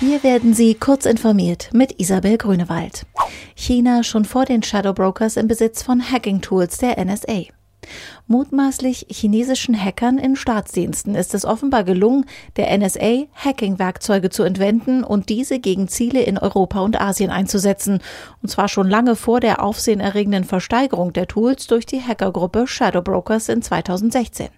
Hier werden Sie kurz informiert mit Isabel Grünewald. China schon vor den Shadow Brokers im Besitz von Hacking-Tools der NSA. Mutmaßlich chinesischen Hackern in Staatsdiensten ist es offenbar gelungen, der NSA Hacking-Werkzeuge zu entwenden und diese gegen Ziele in Europa und Asien einzusetzen. Und zwar schon lange vor der aufsehenerregenden Versteigerung der Tools durch die Hackergruppe Shadow Brokers in 2016.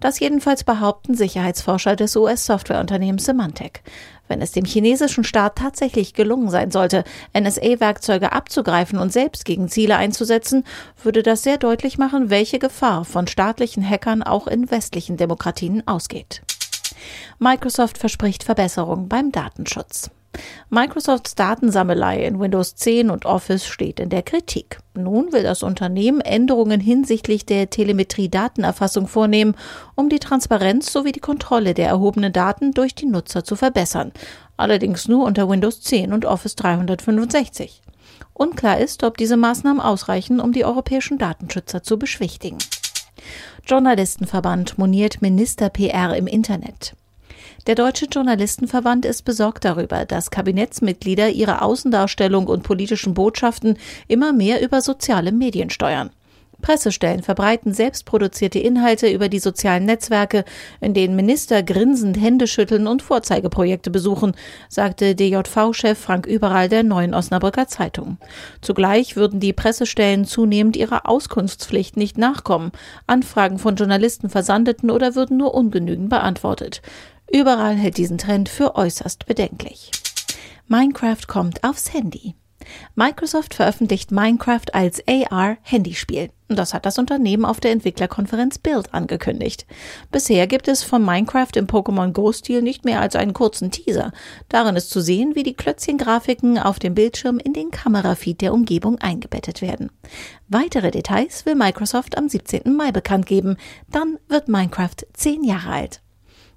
Das jedenfalls behaupten Sicherheitsforscher des US-Softwareunternehmens Symantec. Wenn es dem chinesischen Staat tatsächlich gelungen sein sollte, NSA-Werkzeuge abzugreifen und selbst gegen Ziele einzusetzen, würde das sehr deutlich machen, welche Gefahr von staatlichen Hackern auch in westlichen Demokratien ausgeht. Microsoft verspricht Verbesserung beim Datenschutz. Microsofts Datensammelei in Windows 10 und Office steht in der Kritik. Nun will das Unternehmen Änderungen hinsichtlich der Telemetrie-Datenerfassung vornehmen, um die Transparenz sowie die Kontrolle der erhobenen Daten durch die Nutzer zu verbessern. Allerdings nur unter Windows 10 und Office 365. Unklar ist, ob diese Maßnahmen ausreichen, um die europäischen Datenschützer zu beschwichtigen. Journalistenverband moniert Minister-PR im Internet. Der Deutsche Journalistenverband ist besorgt darüber, dass Kabinettsmitglieder ihre Außendarstellung und politischen Botschaften immer mehr über soziale Medien steuern. Pressestellen verbreiten selbstproduzierte Inhalte über die sozialen Netzwerke, in denen Minister grinsend Hände schütteln und Vorzeigeprojekte besuchen, sagte DJV-Chef Frank Überall der Neuen Osnabrücker Zeitung. Zugleich würden die Pressestellen zunehmend ihrer Auskunftspflicht nicht nachkommen. Anfragen von Journalisten versandeten oder würden nur ungenügend beantwortet. Überall hält diesen Trend für äußerst bedenklich. Minecraft kommt aufs Handy. Microsoft veröffentlicht Minecraft als AR-Handyspiel. Das hat das Unternehmen auf der Entwicklerkonferenz Build angekündigt. Bisher gibt es von Minecraft im Pokémon Go-Stil nicht mehr als einen kurzen Teaser. Darin ist zu sehen, wie die Klötzchengrafiken auf dem Bildschirm in den Kamerafeed der Umgebung eingebettet werden. Weitere Details will Microsoft am 17. Mai bekannt geben. Dann wird Minecraft zehn Jahre alt.